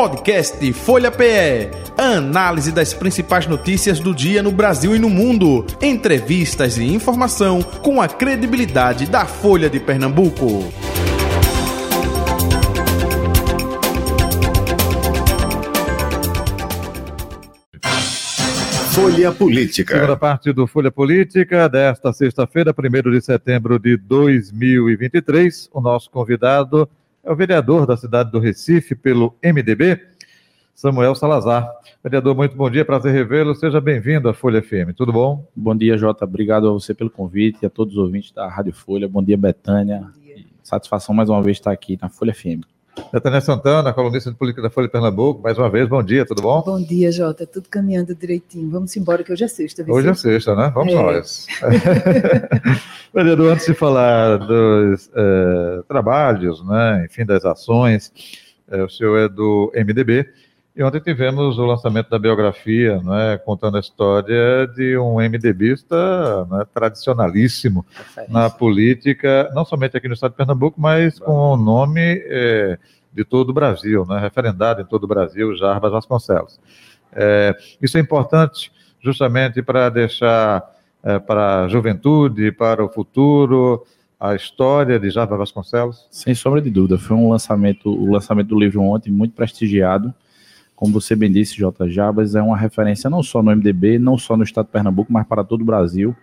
Podcast Folha PE. Análise das principais notícias do dia no Brasil e no mundo. Entrevistas e informação com a credibilidade da Folha de Pernambuco. Folha Política. Segunda parte do Folha Política desta sexta-feira, 1 de setembro de 2023. O nosso convidado é o vereador da cidade do Recife pelo MDB, Samuel Salazar. Vereador, muito bom dia, prazer revê-lo. Seja bem-vindo à Folha FM. Tudo bom? Bom dia, Jota. Obrigado a você pelo convite e a todos os ouvintes da Rádio Folha. Bom dia, Betânia. Bom dia. Satisfação mais uma vez estar aqui na Folha FM. Betânia Santana, colunista de política da Folha de Pernambuco, mais uma vez, bom dia, tudo bom? Bom dia, Jota, tudo caminhando direitinho. Vamos embora que hoje é sexta. Hoje é sexta, né? Vamos é. nós. Vereador, antes de falar dos é, trabalhos, né, enfim, das ações, é, o senhor é do MDB, e ontem tivemos o lançamento da biografia, né, contando a história de um MDBista né, tradicionalíssimo na política, não somente aqui no estado de Pernambuco, mas com o nome é, de todo o Brasil, né, referendado em todo o Brasil, Jarbas Vasconcelos. É, isso é importante justamente para deixar é, para a juventude, para o futuro, a história de Jarbas Vasconcelos? Sem sombra de dúvida, foi um lançamento, o lançamento do livro ontem muito prestigiado como você bem disse, J. Jabas é uma referência não só no MDB, não só no estado de Pernambuco, mas para todo o Brasil.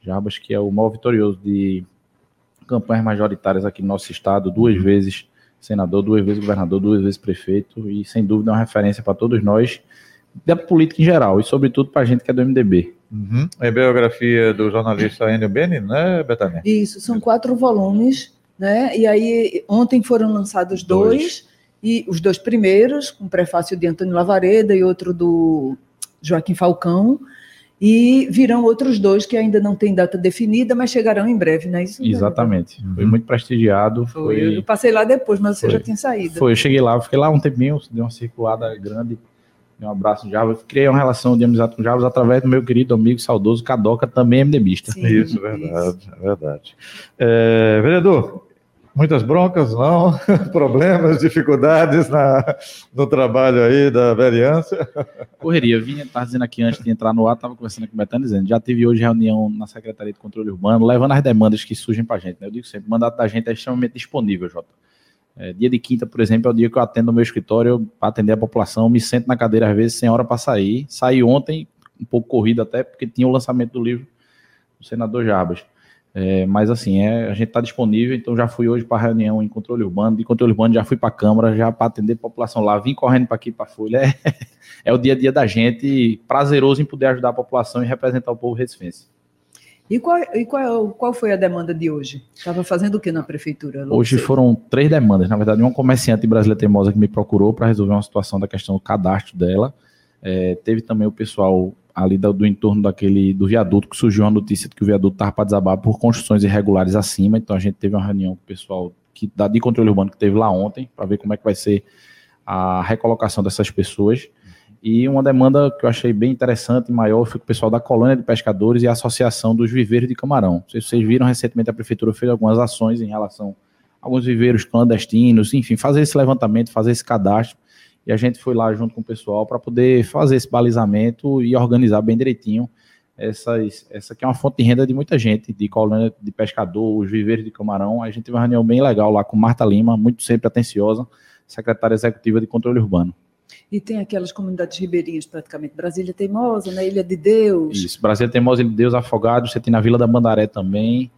Jabas, que é o maior vitorioso de campanhas majoritárias aqui no nosso estado, duas vezes senador, duas vezes governador, duas vezes prefeito, e sem dúvida é uma referência para todos nós, da política em geral, e sobretudo para a gente que é do MDB. Uhum. É a biografia do jornalista Enio Beni, né, Betânia? Isso, são quatro volumes, né? E aí ontem foram lançados dois, dois e os dois primeiros, com um prefácio de Antônio Lavareda e outro do Joaquim Falcão, e virão outros dois que ainda não têm data definida, mas chegarão em breve, não é isso? Exatamente. Foi muito prestigiado. Foi, foi... Eu passei lá depois, mas você foi. já tinha saído. Foi, eu cheguei lá, fiquei lá um tempinho, dei uma circulada grande, dei um abraço no Java, criei uma relação de amizade com Javas através do meu querido amigo saudoso Cadoca, também MDBista. Sim, isso, verdade, isso. verdade. É, vereador, Muitas broncas, não? Problemas, dificuldades na, no trabalho aí da vereança? Correria. Eu vinha, estava dizendo aqui antes de entrar no ar, estava conversando com o Betânia, dizendo, já tive hoje reunião na Secretaria de Controle Urbano, levando as demandas que surgem para a gente. Né? Eu digo sempre, o mandato da gente é extremamente disponível, Jota. É, dia de quinta, por exemplo, é o dia que eu atendo no meu escritório para atender a população, me sento na cadeira às vezes sem hora para sair. Saí ontem, um pouco corrido até, porque tinha o lançamento do livro do senador Jarbas. É, mas assim, é, a gente está disponível, então já fui hoje para a reunião em controle urbano, de controle urbano já fui para a Câmara, já para atender a população lá, vim correndo para aqui para a Folha. É, é, o dia a dia da gente, prazeroso em poder ajudar a população e representar o povo recifense. E qual, e qual, qual foi a demanda de hoje? Estava fazendo o que na prefeitura? Hoje foram três demandas. Na verdade, uma comerciante brasileira teimosa que me procurou para resolver uma situação da questão do cadastro dela. É, teve também o pessoal ali do, do, entorno daquele do viaduto, que surgiu a notícia de que o viaduto estava para desabar por construções irregulares acima. Então a gente teve uma reunião com o pessoal que, da, de controle urbano que teve lá ontem, para ver como é que vai ser a recolocação dessas pessoas. E uma demanda que eu achei bem interessante e maior foi com o pessoal da colônia de pescadores e a Associação dos Viveiros de Camarão. Se vocês viram, recentemente a prefeitura fez algumas ações em relação a alguns viveiros clandestinos, enfim, fazer esse levantamento, fazer esse cadastro e a gente foi lá junto com o pessoal para poder fazer esse balizamento e organizar bem direitinho essas, essa que é uma fonte de renda de muita gente, de colônia de pescador, os viveiros de camarão. A gente teve uma reunião bem legal lá com Marta Lima, muito sempre atenciosa, secretária executiva de controle urbano. E tem aquelas comunidades ribeirinhas, praticamente, Brasília Teimosa, né? Ilha de Deus. Isso, Brasília Teimosa, Ilha de Deus, Afogados, você tem na Vila da Mandaré também.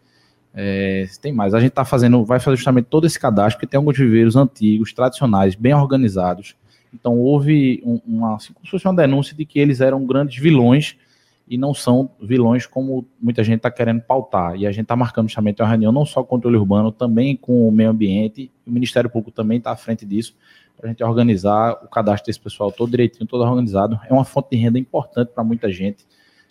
É, tem mais. A gente está fazendo, vai fazer justamente todo esse cadastro, porque tem alguns viveiros antigos, tradicionais, bem organizados, então houve um, uma, assim, como se fosse uma denúncia de que eles eram grandes vilões e não são vilões como muita gente está querendo pautar. E a gente está marcando justamente uma reunião não só com o controle urbano, também com o meio ambiente. O Ministério Público também está à frente disso, para a gente organizar o cadastro desse pessoal todo direitinho, todo organizado. É uma fonte de renda importante para muita gente.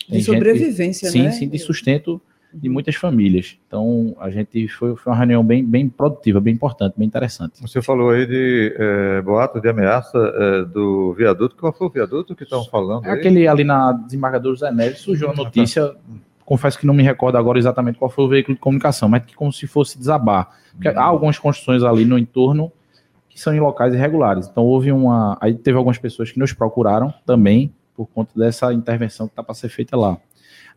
Tem de sobrevivência, gente, né? Sim, sim, de sustento de muitas famílias. Então, a gente foi, foi uma reunião bem, bem produtiva, bem importante, bem interessante. Você falou aí de é, boato de ameaça é, do viaduto. Qual foi o viaduto que estão falando? É aquele ali na desembargador José Neves, surgiu a notícia, confesso que não me recordo agora exatamente qual foi o veículo de comunicação, mas que como se fosse desabar. Porque há algumas construções ali no entorno que são em locais irregulares. Então houve uma. Aí teve algumas pessoas que nos procuraram também por conta dessa intervenção que está para ser feita lá.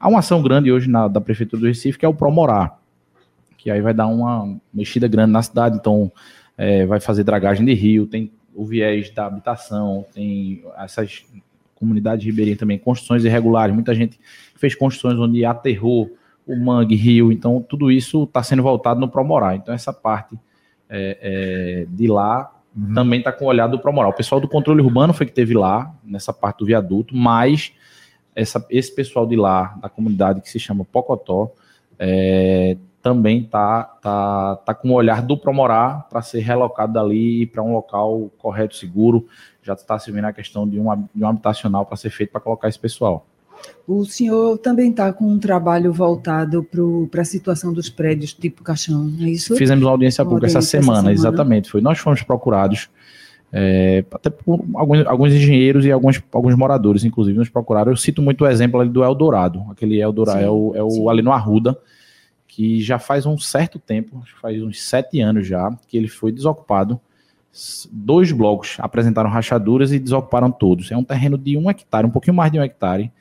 Há uma ação grande hoje na, da Prefeitura do Recife, que é o Promorar, que aí vai dar uma mexida grande na cidade, então é, vai fazer dragagem de rio, tem o viés da habitação, tem essas comunidades ribeirinhas também, construções irregulares, muita gente fez construções onde aterrou o mangue, rio, então tudo isso está sendo voltado no Promorar, então essa parte é, é, de lá uhum. também está com o olhar do Promorar. O pessoal do controle urbano foi que teve lá, nessa parte do viaduto, mas essa, esse pessoal de lá, da comunidade que se chama Pocotó, é, também tá, tá, tá com o olhar do Promorar para ser relocado dali para um local correto, seguro. Já está se vendo a questão de um, de um habitacional para ser feito para colocar esse pessoal. O senhor também está com um trabalho voltado para a situação dos prédios tipo caixão, é isso? Fizemos uma audiência pública essa semana, essa semana, exatamente. Foi nós fomos procurados é, até por alguns, alguns, engenheiros e alguns, alguns moradores, inclusive, nos procuraram. Eu cito muito o exemplo ali do Eldorado. Aquele Eldorado sim, é o, é o ali no Arruda, que já faz um certo tempo, faz uns sete anos já, que ele foi desocupado. Dois blocos apresentaram rachaduras e desocuparam todos. É um terreno de um hectare, um pouquinho mais de um hectare.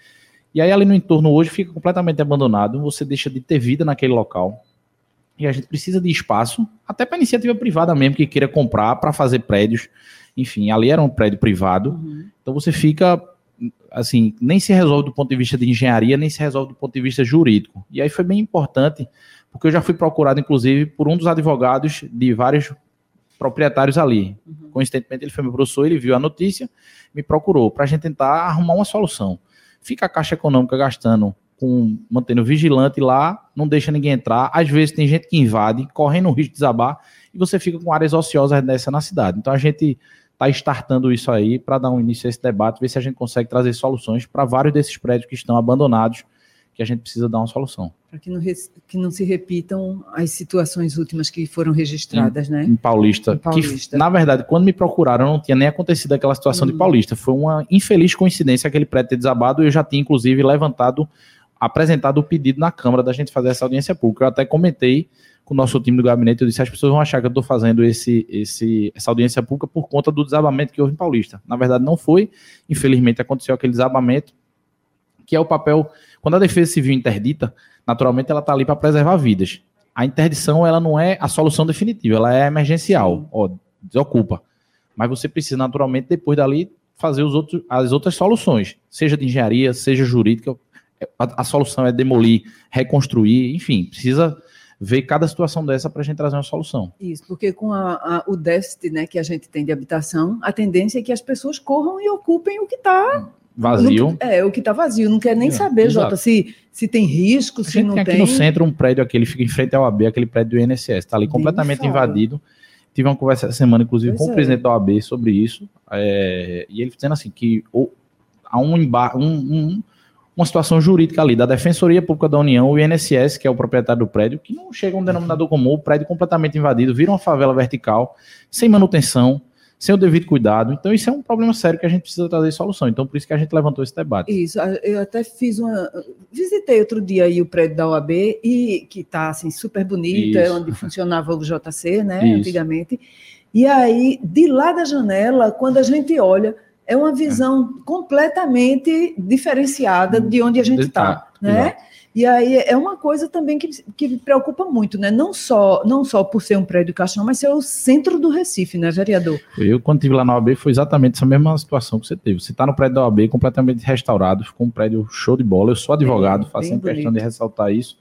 E aí ali no entorno hoje fica completamente abandonado. Você deixa de ter vida naquele local. E a gente precisa de espaço, até para iniciativa privada mesmo que queira comprar para fazer prédios enfim, ali era um prédio privado, uhum. então você fica assim, nem se resolve do ponto de vista de engenharia, nem se resolve do ponto de vista jurídico. E aí foi bem importante, porque eu já fui procurado, inclusive, por um dos advogados de vários proprietários ali. Uhum. Coincidentemente, ele foi meu professor, ele viu a notícia, me procurou para a gente tentar arrumar uma solução. Fica a Caixa Econômica gastando com mantendo vigilante lá, não deixa ninguém entrar. Às vezes tem gente que invade, correndo o risco de desabar, e você fica com áreas ociosas dessa na cidade. Então a gente está startando isso aí para dar um início a esse debate, ver se a gente consegue trazer soluções para vários desses prédios que estão abandonados, que a gente precisa dar uma solução. Para que não, que não se repitam as situações últimas que foram registradas, em, né? Em Paulista. Em Paulista. Que, na verdade, quando me procuraram, não tinha nem acontecido aquela situação hum. de Paulista. Foi uma infeliz coincidência aquele prédio ter desabado e eu já tinha, inclusive, levantado, apresentado o pedido na Câmara da gente fazer essa audiência pública. Eu até comentei com o nosso time do gabinete, eu disse, as pessoas vão achar que eu estou fazendo esse, esse, essa audiência pública por conta do desabamento que houve em Paulista. Na verdade, não foi. Infelizmente, aconteceu aquele desabamento, que é o papel... Quando a Defesa Civil interdita, naturalmente ela está ali para preservar vidas. A interdição, ela não é a solução definitiva, ela é emergencial. Ó, desocupa. Mas você precisa, naturalmente, depois dali, fazer os outros, as outras soluções, seja de engenharia, seja jurídica. A, a solução é demolir, reconstruir, enfim, precisa ver cada situação dessa para a gente trazer uma solução. Isso, porque com a, a, o déficit né, que a gente tem de habitação, a tendência é que as pessoas corram e ocupem o que está vazio. é, o que está vazio. Não quer nem é, saber, exato. Jota, se, se tem risco, se não tem. Aqui no centro um prédio aquele fica em frente ao AB, aquele prédio do INSS, está ali completamente invadido. Tive uma conversa essa semana, inclusive, pois com é. o presidente da OAB sobre isso, é, e ele dizendo assim que ou, há um, um, um uma situação jurídica ali da Defensoria Pública da União, o INSS, que é o proprietário do prédio, que não chega a um denominador comum, o prédio completamente invadido, vira uma favela vertical, sem manutenção, sem o devido cuidado. Então, isso é um problema sério que a gente precisa trazer solução. Então, por isso que a gente levantou esse debate. Isso, eu até fiz uma. Visitei outro dia aí o prédio da OAB, e que está assim, super bonito, é onde funcionava o JC, né? Isso. Antigamente. E aí, de lá da janela, quando a gente olha é uma visão é. completamente diferenciada de onde a gente está, né? E aí é uma coisa também que, que me preocupa muito, né? Não só, não só por ser um prédio caixão, mas ser o centro do Recife, né, vereador? Eu, quando estive lá na OAB, foi exatamente essa mesma situação que você teve. Você está no prédio da OAB completamente restaurado, ficou um prédio show de bola. Eu sou advogado, faço sempre bonito. questão de ressaltar isso.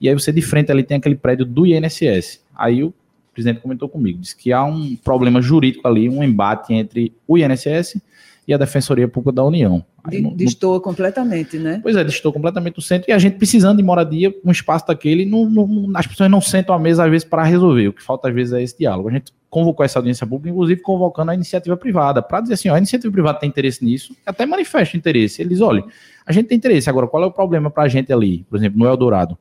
E aí você de frente ali tem aquele prédio do INSS. Aí o presidente comentou comigo, disse que há um problema jurídico ali, um embate entre o INSS e a Defensoria Pública da União. Aí, no... completamente, né? Pois é, destoa completamente do centro e a gente precisando de moradia, um espaço daquele, não, não, as pessoas não sentam à mesa às vezes para resolver. O que falta às vezes é esse diálogo. A gente convocou essa audiência pública, inclusive convocando a iniciativa privada, para dizer assim: ó, a iniciativa privada tem interesse nisso, até manifesta interesse. Eles, olha, a gente tem interesse, agora qual é o problema para a gente ali, por exemplo, no Eldorado?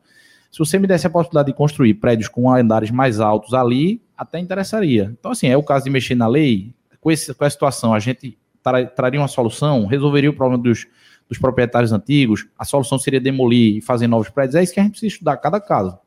Se você me desse a possibilidade de construir prédios com andares mais altos ali, até interessaria. Então, assim, é o caso de mexer na lei, com, esse, com a situação, a gente tra traria uma solução, resolveria o problema dos, dos proprietários antigos, a solução seria demolir e fazer novos prédios. É isso que a gente precisa estudar cada caso.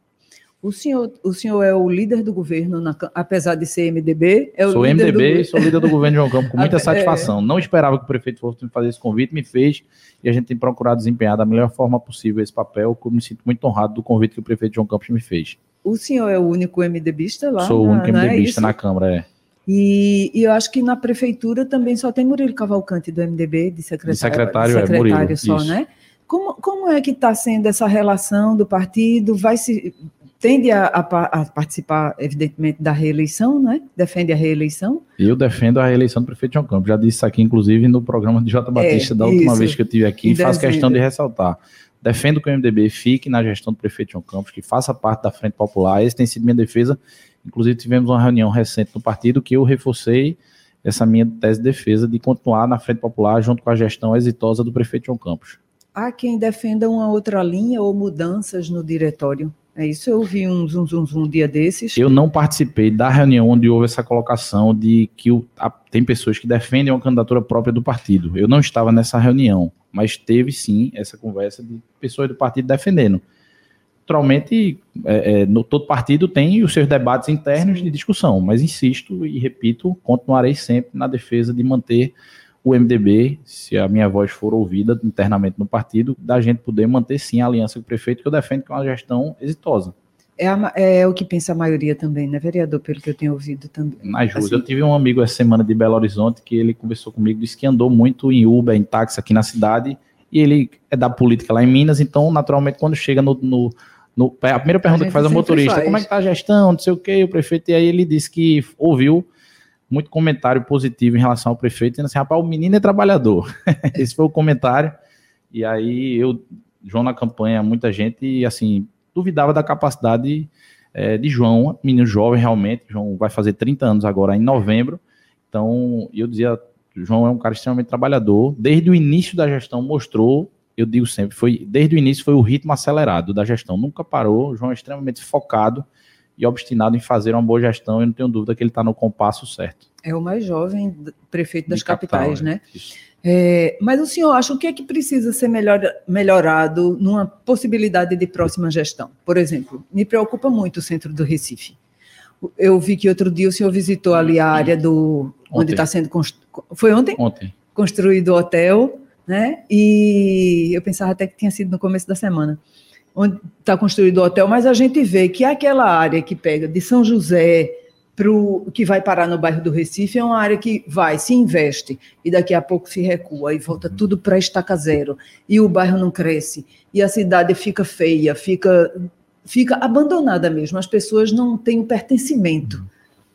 O senhor, o senhor é o líder do governo, na, apesar de ser MDB? É o sou líder MDB do... e sou líder do governo de João Campos com muita É. satisfação. Não esperava que o prefeito fosse me fazer esse convite, me fez, e a gente tem procurado desempenhar da melhor forma possível esse papel, que eu me sinto muito honrado do convite que o prefeito João Campos me fez. O senhor é o único MDBista lá? sou o na- único não é MDBista isso? na Câmara, é. E, e eu acho que na prefeitura também só tem Murilo Cavalcante do MDB, de secretário. De secretário, é, secretário Murilo, só, isso. né? Como, como é que está sendo essa relação do partido? Vai se tende a, a a participar, evidentemente, da reeleição, né? Defende a reeleição? Eu defendo a reeleição do prefeito João Campos. Já disse isso aqui, inclusive, no programa de J. Batista da última É, isso. vez que eu estive aqui, e faço questão de ressaltar. Defendo que o MDB fique na gestão do prefeito João Campos, que faça parte da Frente Popular. Essa tem sido minha defesa. Inclusive, tivemos uma reunião recente no partido que eu reforcei essa minha tese de defesa de continuar na Frente Popular junto com a gestão exitosa do prefeito João Campos. Há quem defenda uma outra linha ou mudanças no diretório. É isso, eu vi um zum, zum, zum um dia desses. Eu não participei da reunião onde houve essa colocação de que o- a- tem pessoas que defendem uma candidatura própria do partido. Eu não estava nessa reunião, mas teve sim essa conversa de pessoas do partido defendendo. Naturalmente, é, é, no, todo partido tem os seus debates internos Sim. de discussão, mas insisto e repito, continuarei sempre na defesa de manter o MDB, se a minha voz for ouvida internamente no partido, da gente poder manter sim a aliança com o prefeito, que eu defendo que é uma gestão exitosa. É, a é o que pensa a maioria também, né, vereador? Pelo que eu tenho ouvido também. nas ruas. Assim. Eu tive um amigo essa semana de Belo Horizonte que ele conversou comigo, disse que andou muito em Uber, em táxi aqui na cidade, e ele é da política lá em Minas, então, naturalmente, quando chega no. no- no- a primeira pergunta gente que faz sempre motorista, faz. como é que tá a gestão, não sei o quê, o prefeito, e aí ele disse que ouviu muito comentário positivo em relação ao prefeito, dizendo assim, rapaz, o menino é trabalhador. Esse foi o comentário, e aí eu, João na campanha, muita gente, assim, duvidava da capacidade é, de João, menino jovem realmente, João vai fazer 30 anos agora em novembro, então eu dizia, João é um cara extremamente trabalhador, desde o início da gestão mostrou, eu digo sempre, foi desde o início foi o ritmo acelerado da gestão, nunca parou, João é extremamente focado e obstinado em fazer uma boa gestão, eu não tenho dúvida que ele está no compasso certo. É o mais jovem prefeito das capital, capitais, é. né? É, mas o senhor acha o que é que precisa ser melhor, melhorado numa possibilidade de próxima gestão? Por exemplo, me preocupa muito o centro do Recife. Eu vi que outro dia o senhor visitou ali a área do onde Ontem. está sendo construído. Foi ontem? Ontem. construído o hotel, né? E eu pensava até que tinha sido no começo da semana, onde está construído o hotel, mas a gente vê que aquela área que pega de São José pro que vai parar no bairro do Recife é uma área que vai, se investe e daqui a pouco se recua e volta tudo para estaca zero e o bairro não cresce e a cidade fica feia, fica fica abandonada mesmo. As pessoas não têm o pertencimento.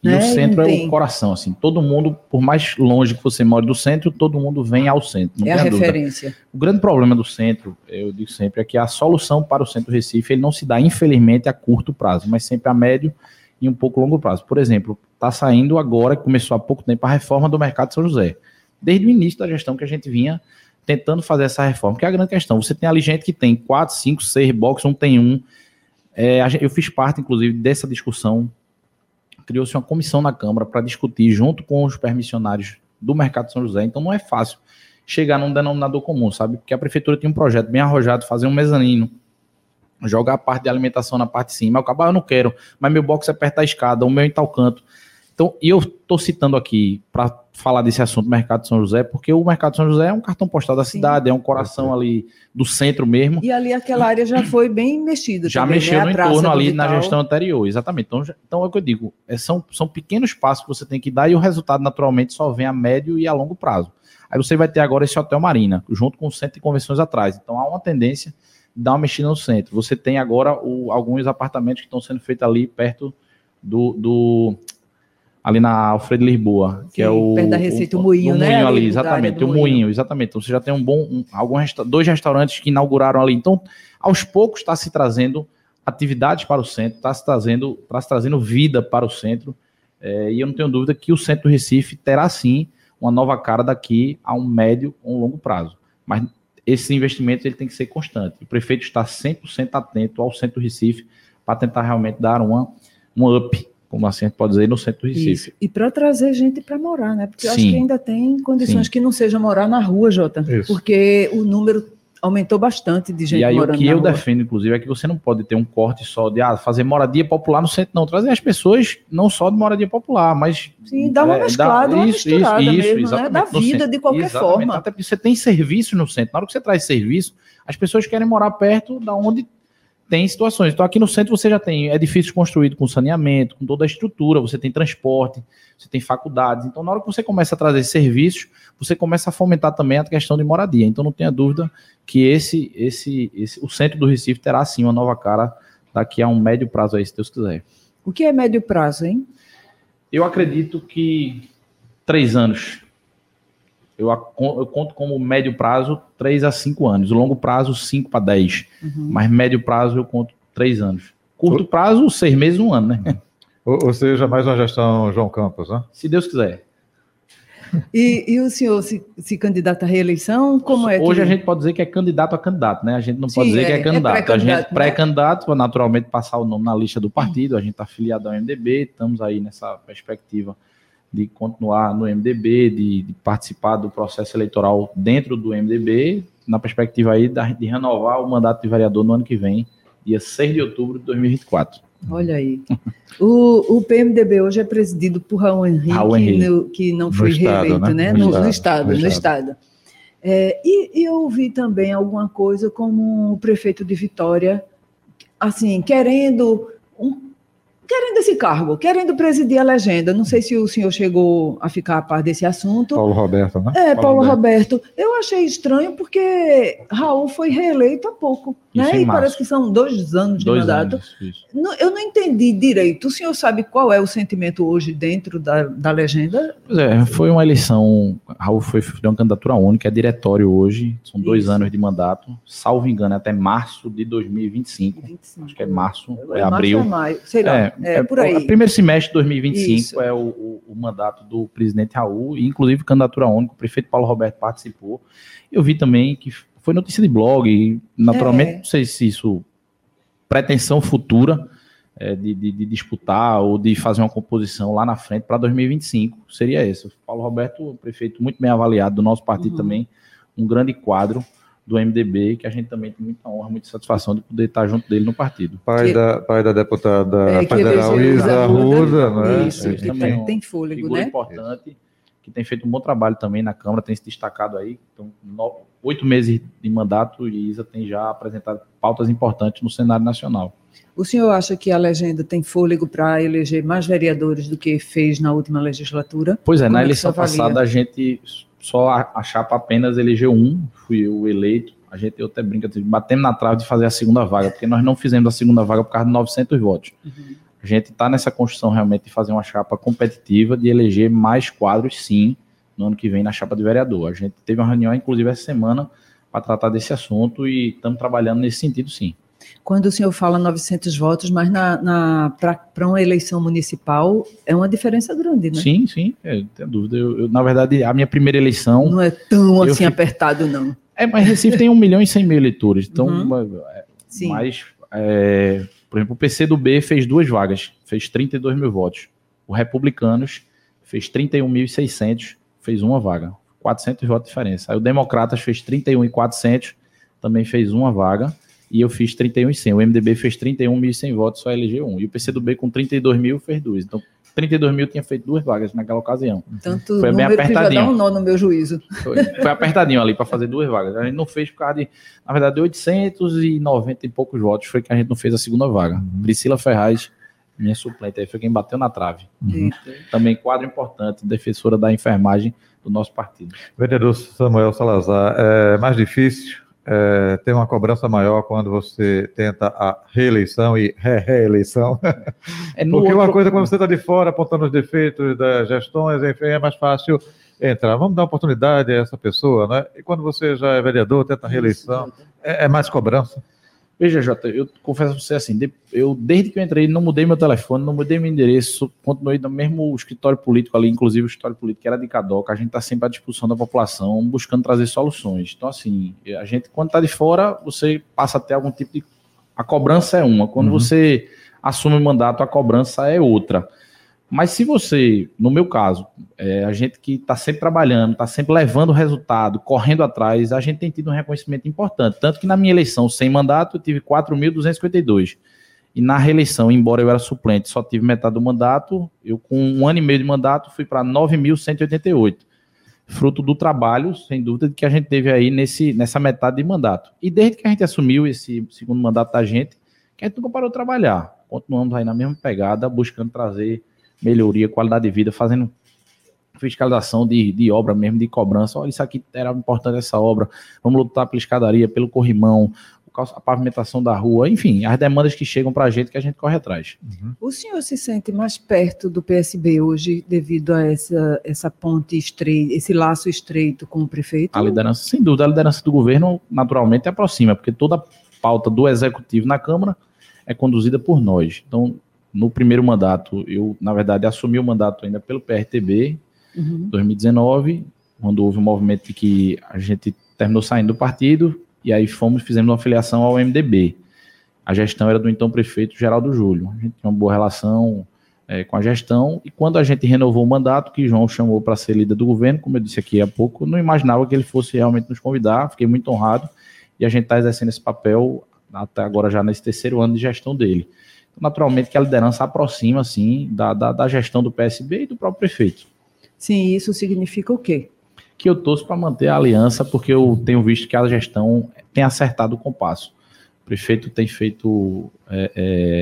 E né? o centro Não é o coração, assim, todo mundo, por mais longe que você more do centro, todo mundo vem ao centro, não é a dúvida. referência. O grande problema do centro, eu digo sempre, é que a solução para o centro Recife ele não se dá, infelizmente, a curto prazo, mas sempre a médio e um pouco longo prazo. Por exemplo, está saindo agora, começou há pouco tempo, a reforma do mercado de São José. Desde o início da gestão que a gente vinha tentando fazer essa reforma, que é a grande questão. Você tem ali gente que tem quatro, cinco, seis boxes, um tem um. É, eu fiz parte, inclusive, dessa discussão. Criou-se uma comissão na Câmara para discutir junto com os permissionários do mercado de São José. Então não é fácil chegar num denominador comum, sabe? Porque a prefeitura tinha um projeto bem arrojado, fazer um mezanino, jogar a parte de alimentação na parte de cima. Eu acabo, ah, eu não quero, mas meu box é perto da escada, o meu em tal canto. Então, e eu estou citando aqui para falar desse assunto do Mercado de São José, porque o Mercado de São José é um cartão postal da Sim. cidade, é um coração ali do centro mesmo. E ali aquela área já foi bem mexida. Já também, mexeu né? A no entorno ali na gestão anterior, exatamente. Então, já- então é o que eu digo, é, são, são pequenos passos que você tem que dar e o resultado naturalmente só vem a médio e a longo prazo. Aí você vai ter agora esse Hotel Marina, junto com o Centro de Convenções atrás. Então há uma tendência de dar uma mexida no centro. Você tem agora o- alguns apartamentos que estão sendo feitos ali perto do, do- ali na Alfredo Lisboa, que Sim, é o perto da Receita, o Moinho, o né? Moinho Ali exatamente, do o Moinho. moinho, exatamente. Então você já tem um bom, um, algum resta- dois restaurantes que inauguraram ali. Então, aos poucos está se trazendo atividades para o centro, está se trazendo, está se trazendo vida para o centro. É, e eu não tenho dúvida que o centro do Recife terá sim uma nova cara daqui a um médio ou um longo prazo. Mas esse investimento ele tem que ser constante. O prefeito está 100% atento ao centro do Recife para tentar realmente dar uma, um up, como assim a gente pode dizer, no centro do Recife. Isso. E para trazer gente para morar, né? Porque eu acho que ainda tem condições Sim. que não seja morar na rua, Jota. Isso. Porque o número aumentou bastante de gente E aí o morando que na eu rua. defendo, inclusive, é que você não pode ter um corte só de ah, fazer moradia popular no centro, não. Trazer as pessoas não só de moradia popular, mas. Sim, dá uma é, mesclada, uma isso, misturada isso, isso, mesmo, né? Da vida centro. de qualquer Exatamente, forma. Até porque você tem serviço no centro. Na hora que você traz serviço, as pessoas querem morar perto da onde tem situações. Então, aqui no centro você já tem edifícios construídos com saneamento, com toda a estrutura, você tem transporte, você tem faculdades. Então, na hora que você começa a trazer serviços, você começa a fomentar também a questão de moradia. Então, não tenha dúvida que esse, esse, esse, o centro do Recife terá sim uma nova cara daqui a um médio prazo aí, se Deus quiser. O que é médio prazo, hein? Eu acredito que três anos. Eu, a- eu conto como médio prazo três a cinco anos. Longo prazo, cinco para dez. Uhum. Mas médio prazo eu conto três anos. Curto prazo, seis meses, um ano, né? Ou, ou seja, mais uma gestão João Campos, né? Se Deus quiser. E, e o senhor se, se candidata à reeleição? Como é? Hoje que... a gente pode dizer que é candidato a candidato, né? A gente não Sim, pode dizer é- que é é candidato. a pré-candidato, gente né? pré-candidato para naturalmente passar o nome na lista do partido. A gente está afiliado ao MDB, estamos aí nessa perspectiva de continuar no MDB, de, de participar do processo eleitoral dentro do MDB, na perspectiva aí da- de renovar o mandato de vereador no ano que vem, dia 6 de outubro de 2024. Olha aí. O, o PMDB hoje é presidido por Raul Henrique, Raul Henrique. no- que não foi estado, reeleito, né? né? No No, estado, no estado, no no estado. É, e, e eu ouvi também alguma coisa como o prefeito de Vitória, assim, querendo um- querendo esse cargo, querendo presidir a legenda. Não sei se o senhor chegou a ficar a par desse assunto. Paulo Roberto, né? É, Paulo Paulo Roberto. Eu achei estranho porque Raul foi reeleito há pouco, Isso né? E março. parece que são dois anos de Dois mandato. anos. Não, eu não entendi direito. O senhor sabe qual é o sentimento hoje dentro da, da legenda? Pois é, foi uma eleição. Raul foi uma candidatura única, é diretório hoje, são dois Isso. anos de mandato, salvo engano, é até março de 2025. 25. Acho que é março, é, março abril. É maio, sei lá. É, É, por aí. Primeiro semestre de 2025 Isso. é o, o- o mandato do presidente Raul, e inclusive candidatura única, o prefeito Paulo Roberto participou. Eu vi também que foi notícia de blog, e naturalmente, É. não sei se isso pretensão futura é, de, de- de disputar ou de fazer uma composição lá na frente para 2025 seria esse. O Paulo Roberto, um prefeito muito bem avaliado do nosso partido Uhum. também, um grande quadro do MDB, que a gente também tem muita honra, muita satisfação de poder estar junto dele no partido. Pai, Que- da, pai da deputada É, federal Isa Arruda, né? Isso, É, que também. tem- Tem, tem fôlego, figura né? importante, que tem feito um bom trabalho também na Câmara, tem se destacado aí. Então, no- oito meses de mandato e Isa tem já apresentado pautas importantes no cenário nacional. O senhor acha que a legenda tem fôlego para eleger mais vereadores do que fez na última legislatura? Pois é, Como na é eleição passada a gente só a, a chapa apenas elegeu um, fui eu eleito. A gente eu até brinca, batemos na trave de fazer a segunda vaga, porque nós não fizemos a segunda vaga por causa de 900 votos. A gente está nessa construção realmente de fazer uma chapa competitiva, de eleger mais quadros, sim, no ano que vem na chapa de vereador. A gente teve uma reunião, inclusive, essa semana para tratar desse assunto e estamos trabalhando nesse sentido, sim. Quando o senhor fala 900 votos, mas na, na, para uma eleição municipal é uma diferença grande, né? Sim, sim, é, tem dúvida. Eu, eu, na verdade, a minha primeira eleição. Não é tão assim fico- apertado, não. É, mas Recife tem 1 milhão e 100 mil eleitores. Então, Uhum. Sim. Mas, é, por exemplo, o PC do B fez duas vagas, fez 32 mil votos. O Republicanos fez 31.600, fez uma vaga. 400 votos de diferença. Aí o Democratas fez 31.400, também fez uma vaga. E eu fiz 31.100. O MDB fez 31.100 votos, só elegeu um. E o PC do B com 32 mil fez duas. Então, 32 mil tinha feito duas vagas naquela ocasião. Tanto Foi bem número que já dá apertadinho. um nó no meu juízo. Foi, foi apertadinho ali para fazer duas vagas. A gente não fez por causa de, na verdade, 890 e poucos votos foi que a gente não fez a segunda vaga. Priscila Ferraz, minha suplente, aí foi quem bateu na trave. Eita. Também quadro importante, defensora da enfermagem do nosso partido. Vereador Samuel Salazar, é mais difícil é, ter uma cobrança maior quando você tenta a reeleição e re-reeleição? É, Porque uma outro- coisa, quando você está de fora apontando os defeitos das gestões, enfim, é mais fácil entrar. Vamos dar oportunidade a essa pessoa, né? E quando você já é vereador, tenta a reeleição, é, é mais cobrança. Veja, Jota, eu confesso pra você assim, eu desde que eu entrei não mudei meu telefone, não mudei meu endereço, continuei no mesmo escritório político ali, inclusive o escritório político que era de Cadoca, a gente está sempre à disposição da população, buscando trazer soluções. Então, assim, a gente, quando está de fora, você passa a ter algum tipo de... A cobrança é uma, quando Uhum. você assume o mandato, a cobrança é outra. Mas se você, no meu caso, é, a gente que está sempre trabalhando, está sempre levando resultado, correndo atrás, a gente tem tido um reconhecimento importante. Tanto que na minha eleição sem mandato eu tive 4.252. E na reeleição, embora eu era suplente, só tive metade do mandato, eu com um ano e meio de mandato fui para 9.188. Fruto do trabalho, sem dúvida, que a gente teve aí nesse, nessa metade de mandato. E desde que a gente assumiu esse segundo mandato da gente, que a gente nunca parou de trabalhar. Continuamos aí na mesma pegada, buscando trazer melhoria, qualidade de vida, fazendo fiscalização de, de obra mesmo, de cobrança. Olha, isso aqui era importante essa obra. Vamos lutar pela escadaria, pelo corrimão, a pavimentação da rua, enfim, as demandas que chegam para a gente que a gente corre atrás. Uhum. O senhor se sente mais perto do PSB hoje devido a essa, essa ponte estreita, esse laço estreito com o prefeito? A liderança, sem dúvida, a liderança do governo naturalmente aproxima, porque toda a pauta do executivo na Câmara é conduzida por nós. Então, no primeiro mandato, eu, na verdade, assumi o mandato ainda pelo PRTB, uhum. 2019, quando houve um movimento que a gente terminou saindo do partido, e aí fomos, fizemos uma filiação ao MDB. A gestão era do então prefeito Geraldo Júlio. A gente tinha uma boa relação é, com a gestão, e quando a gente renovou o mandato, que João chamou para ser líder do governo, como eu disse aqui há pouco, não imaginava que ele fosse realmente nos convidar, fiquei muito honrado, e a gente está exercendo esse papel até agora já nesse terceiro ano de gestão dele naturalmente que a liderança aproxima, assim, da, da, da, gestão do PSB e do próprio prefeito. Sim, isso significa o quê? Que eu torço para manter a aliança, porque eu tenho visto que a gestão tem acertado o compasso. O prefeito tem feito é,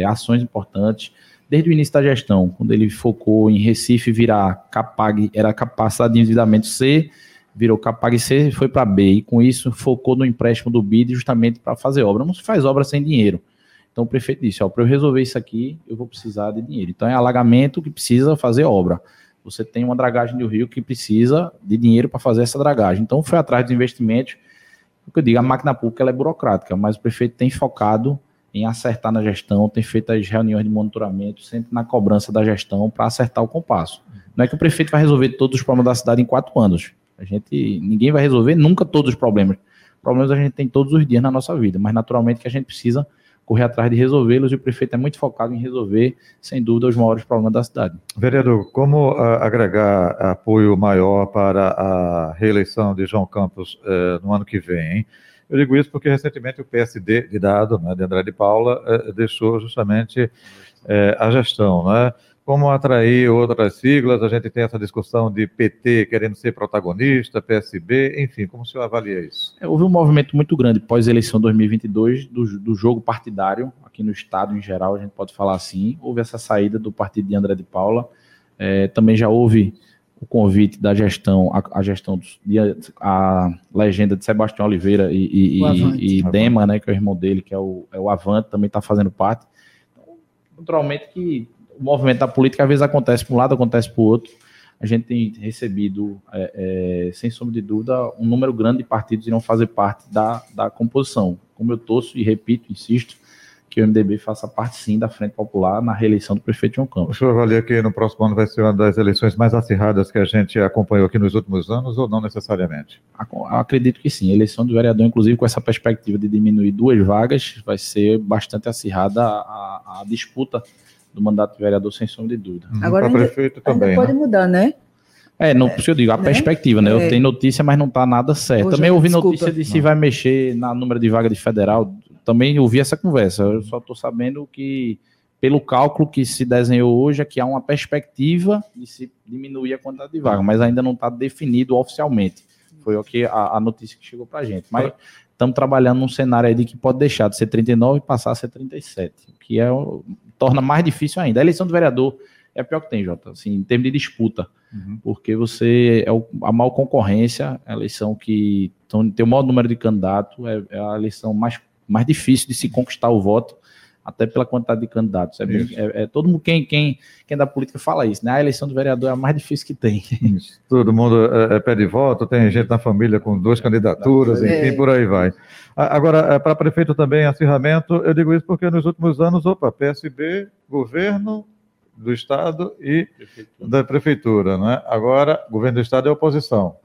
é, ações importantes, desde o início da gestão, quando ele focou em Recife virar Capag, era capacidade de endividamento C, virou Capag C, foi para B, e com isso focou no empréstimo do BID justamente para fazer obra. Não se faz obra sem dinheiro. Então o prefeito disse: para eu resolver isso aqui, eu vou precisar de dinheiro. Então é alagamento que precisa fazer obra. Você tem uma dragagem do rio que precisa de dinheiro para fazer essa dragagem. Então foi atrás dos investimentos. O que eu digo, a máquina pública é burocrática, mas o prefeito tem focado em acertar na gestão, tem feito as reuniões de monitoramento, sempre na cobrança da gestão para acertar o compasso. Não é que o prefeito vai resolver todos os problemas da cidade em quatro anos. A gente, ninguém vai resolver nunca todos os problemas. Problemas a gente tem todos os dias na nossa vida, mas naturalmente que a gente precisa correr atrás de resolvê-los e o prefeito é muito focado em resolver, sem dúvida, os maiores problemas da cidade. Vereador, como uh, agregar apoio maior para a reeleição de João Campos uh, no ano que vem? Hein? Eu digo isso porque recentemente o PSD de dado, né, de André de Paula, uh, deixou justamente a gestão, né? Como atrair outras siglas, a gente tem essa discussão de PT querendo ser protagonista, PSB, enfim, como o senhor avalia isso? É, houve um movimento muito grande pós-eleição 2022 do, do jogo partidário, aqui no Estado em geral, a gente pode falar assim, houve essa saída do partido de André de Paula, é, também já houve o convite da gestão, a, a gestão, de, a legenda de Sebastião Oliveira e, e, e, e Dema, né, que é o irmão dele, que é o, é o Avante, também está fazendo parte. Então, naturalmente que o movimento da política às vezes acontece para um lado, acontece para o outro. A gente tem recebido, é, é, sem sombra de dúvida, um número grande de partidos irão fazer parte da, da composição. Como eu torço e repito, insisto, que o MDB faça parte sim da Frente Popular na reeleição do prefeito João Campos. O senhor avalia que no próximo ano vai ser uma das eleições mais acirradas que a gente acompanhou aqui nos últimos anos ou não necessariamente? Eu acredito que sim. A eleição do vereador, inclusive com essa perspectiva de diminuir duas vagas, vai ser bastante acirrada a, a disputa do mandato de vereador, sem sombra de dúvida. Uhum. Agora, ainda, prefeito também, ainda pode né? mudar, né? É, não, é, eu digo, a né? perspectiva, né? É. Eu tenho notícia, mas não está nada certo. Hoje, também ouvi desculpa. notícia de se não. vai mexer na número de vaga de federal. Também ouvi essa conversa. Eu só estou sabendo que, pelo cálculo que se desenhou hoje, é que há uma perspectiva de se diminuir a quantidade de vaga, mas ainda não está definido oficialmente. Foi o que a, a notícia que chegou para a gente. Mas estamos trabalhando num cenário aí de que pode deixar de ser 39 e passar a ser 37, o que é torna mais difícil ainda. A eleição do vereador é a pior que tem, Jota, assim, em termos de disputa, uhum. porque você é o, a maior concorrência, a eleição que então, tem o maior número de candidatos, é, é, a eleição mais, mais difícil de se conquistar o voto, até pela quantidade de candidatos. É, é, é, todo mundo, quem, quem, quem é da política fala isso, né? A eleição do vereador é a mais difícil que tem. Isso. Todo mundo é, é pede voto, tem gente na família com duas candidaturas, é. enfim, por aí vai. Agora, para prefeito também, acirramento, eu digo isso porque nos últimos anos, opa, PSB, governo do Estado e prefeitura. da Prefeitura, né? Agora, governo do Estado é oposição.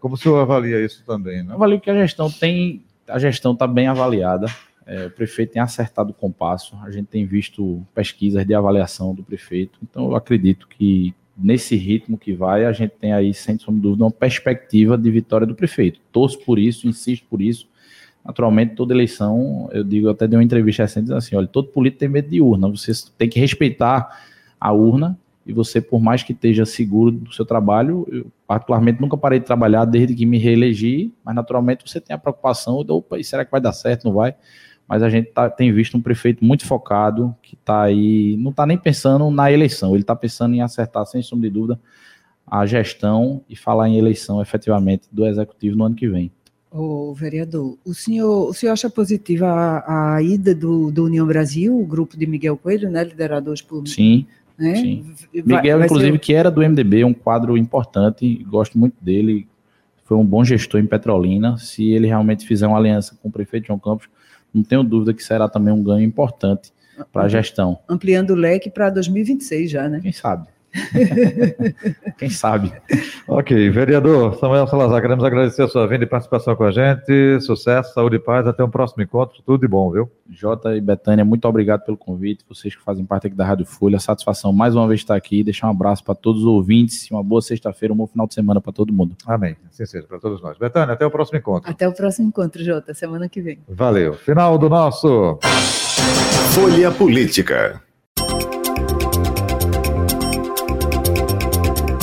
Como o senhor avalia isso também? Né? Eu avalio que a gestão tem, a gestão está bem avaliada, É, o prefeito tem acertado o compasso, a gente tem visto pesquisas de avaliação do prefeito, então eu acredito que nesse ritmo que vai, a gente tem aí, sem dúvida, uma perspectiva de vitória do prefeito. Torço por isso, insisto por isso. Naturalmente, toda eleição, eu digo, até dei uma entrevista recente assim: olha, todo político tem medo de urna, você tem que respeitar a urna e você, por mais que esteja seguro do seu trabalho, eu particularmente nunca parei de trabalhar desde que me reelegi, mas naturalmente você tem a preocupação de, opa, será que vai dar certo, não vai? Mas a gente tá, tem visto um prefeito muito focado, que está aí, não está nem pensando na eleição, ele está pensando em acertar, sem sombra de dúvida, a gestão e falar em eleição efetivamente do executivo no ano que vem. O vereador, o senhor, o senhor acha positiva a, a ida do, do, União Brasil, o grupo de Miguel Coelho, né, liderado hoje por... Sim, né? sim. Vai, Miguel, vai inclusive, ser... que era do MDB, um quadro importante, gosto muito dele, foi um bom gestor em Petrolina, se ele realmente fizer uma aliança com o prefeito João Campos, não tenho dúvida que será também um ganho importante para a gestão. Ampliando o leque para 2026 já, né? Quem sabe? Quem sabe? Ok, vereador Samuel Salazar, queremos agradecer a sua vinda e participação com a gente. Sucesso, saúde e paz. Até o um próximo encontro. Tudo de bom, viu? Jota e Betânia, muito obrigado pelo convite. Vocês que fazem parte aqui da Rádio Folha. Satisfação mais uma vez estar aqui. Deixar um abraço para todos os ouvintes. Uma boa sexta-feira, um bom final de semana para todo mundo. Amém. Assim seja, para todos nós. Betânia, até o próximo encontro. Até o próximo encontro, Jota. Semana que vem. Valeu. Final do nosso Folha Política.